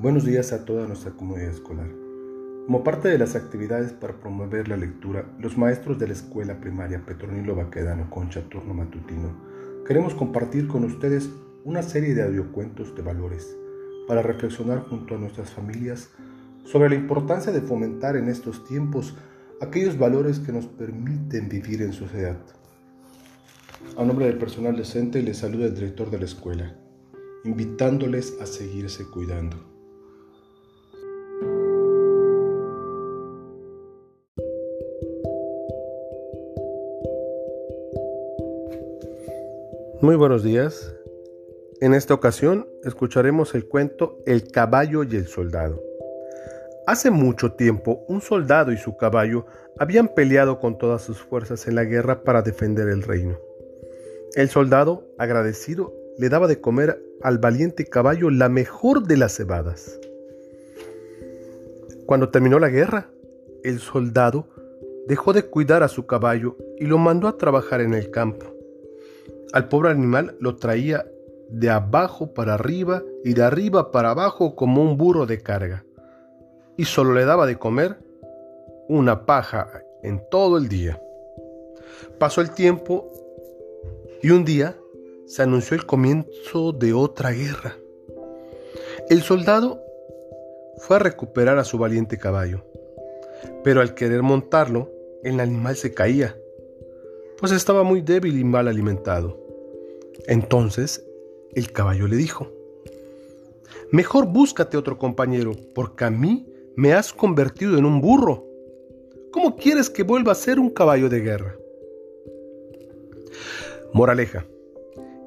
Buenos días a toda nuestra comunidad escolar. Como parte de las actividades para promover la lectura, los maestros de la escuela primaria Petronilo Baquedano Concha Turno Matutino queremos compartir con ustedes una serie de audiocuentos de valores para reflexionar junto a nuestras familias sobre la importancia de fomentar en estos tiempos aquellos valores que nos permiten vivir en sociedad. A nombre del personal docente les saluda el director de la escuela, invitándoles a seguirse cuidando. Muy buenos días. En esta ocasión escucharemos el cuento El caballo y el soldado. Hace mucho tiempo un soldado y su caballo habían peleado con todas sus fuerzas en la guerra para defender el reino. El soldado, agradecido, le daba de comer al valiente caballo la mejor de las cebadas. Cuando terminó la guerra, el soldado dejó de cuidar a su caballo y lo mandó a trabajar en el campo. Al pobre animal lo traía de abajo para arriba y de arriba para abajo como un burro de carga. Y solo le daba de comer una paja en todo el día. Pasó el tiempo y un día se anunció el comienzo de otra guerra. El soldado fue a recuperar a su valiente caballo, pero al querer montarlo, el animal se caía pues estaba muy débil y mal alimentado. Entonces el caballo le dijo, Mejor búscate otro compañero, porque a mí me has convertido en un burro. ¿Cómo quieres que vuelva a ser un caballo de guerra? Moraleja.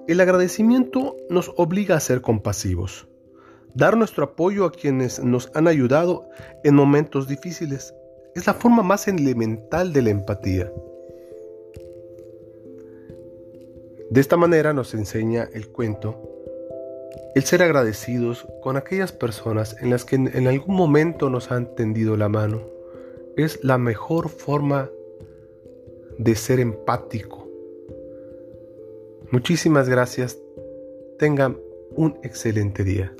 El agradecimiento nos obliga a ser compasivos, dar nuestro apoyo a quienes nos han ayudado en momentos difíciles. Es la forma más elemental de la empatía. De esta manera nos enseña el cuento el ser agradecidos con aquellas personas en las que en algún momento nos han tendido la mano. Es la mejor forma de ser empático. Muchísimas gracias. Tengan un excelente día.